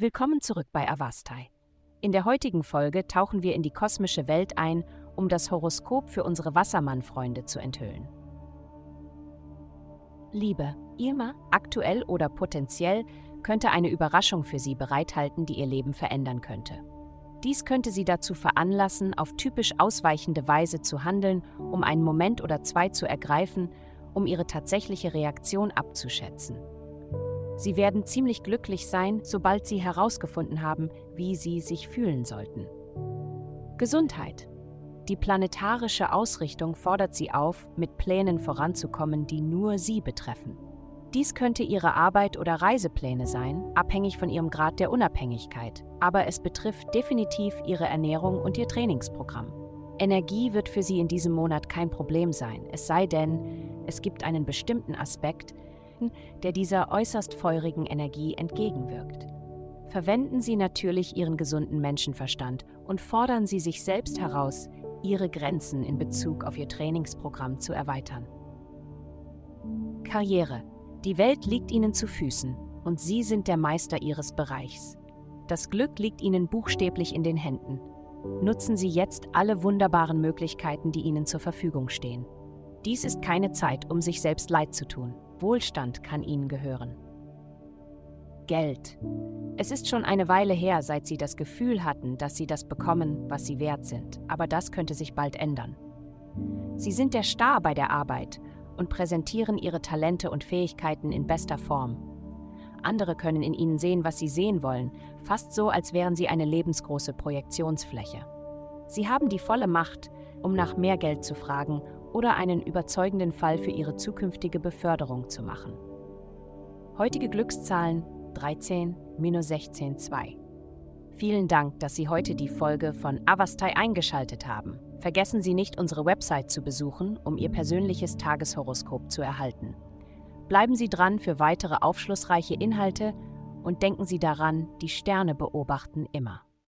Willkommen zurück bei Avastai. In der heutigen Folge tauchen wir in die kosmische Welt ein, um das Horoskop für unsere Wassermann-Freunde zu enthüllen. Liebe, Irma, aktuell oder potenziell, könnte eine Überraschung für Sie bereithalten, die Ihr Leben verändern könnte. Dies könnte Sie dazu veranlassen, auf typisch ausweichende Weise zu handeln, um einen Moment oder zwei zu ergreifen, um Ihre tatsächliche Reaktion abzuschätzen. Sie werden ziemlich glücklich sein, sobald Sie herausgefunden haben, wie Sie sich fühlen sollten. Gesundheit. Die planetarische Ausrichtung fordert Sie auf, mit Plänen voranzukommen, die nur Sie betreffen. Dies könnte Ihre Arbeit oder Reisepläne sein, abhängig von Ihrem Grad der Unabhängigkeit, aber es betrifft definitiv Ihre Ernährung und Ihr Trainingsprogramm. Energie wird für Sie in diesem Monat kein Problem sein, es sei denn, es gibt einen bestimmten Aspekt, der dieser äußerst feurigen Energie entgegenwirkt. Verwenden Sie natürlich Ihren gesunden Menschenverstand und fordern Sie sich selbst heraus, Ihre Grenzen in Bezug auf Ihr Trainingsprogramm zu erweitern. Karriere. Die Welt liegt Ihnen zu Füßen und Sie sind der Meister Ihres Bereichs. Das Glück liegt Ihnen buchstäblich in den Händen. Nutzen Sie jetzt alle wunderbaren Möglichkeiten, die Ihnen zur Verfügung stehen. Dies ist keine Zeit, um sich selbst leid zu tun. Wohlstand kann Ihnen gehören. Geld. Es ist schon eine Weile her, seit Sie das Gefühl hatten, dass Sie das bekommen, was Sie wert sind, aber das könnte sich bald ändern. Sie sind der Star bei der Arbeit und präsentieren Ihre Talente und Fähigkeiten in bester Form. Andere können in Ihnen sehen, was Sie sehen wollen, fast so, als wären Sie eine lebensgroße Projektionsfläche. Sie haben die volle Macht, um nach mehr Geld zu fragen oder einen überzeugenden Fall für Ihre zukünftige Beförderung zu machen. Heutige Glückszahlen 13 16 2. Vielen Dank, dass Sie heute die Folge von Avastai eingeschaltet haben. Vergessen Sie nicht, unsere Website zu besuchen, um Ihr persönliches Tageshoroskop zu erhalten. Bleiben Sie dran für weitere aufschlussreiche Inhalte und denken Sie daran, die Sterne beobachten immer.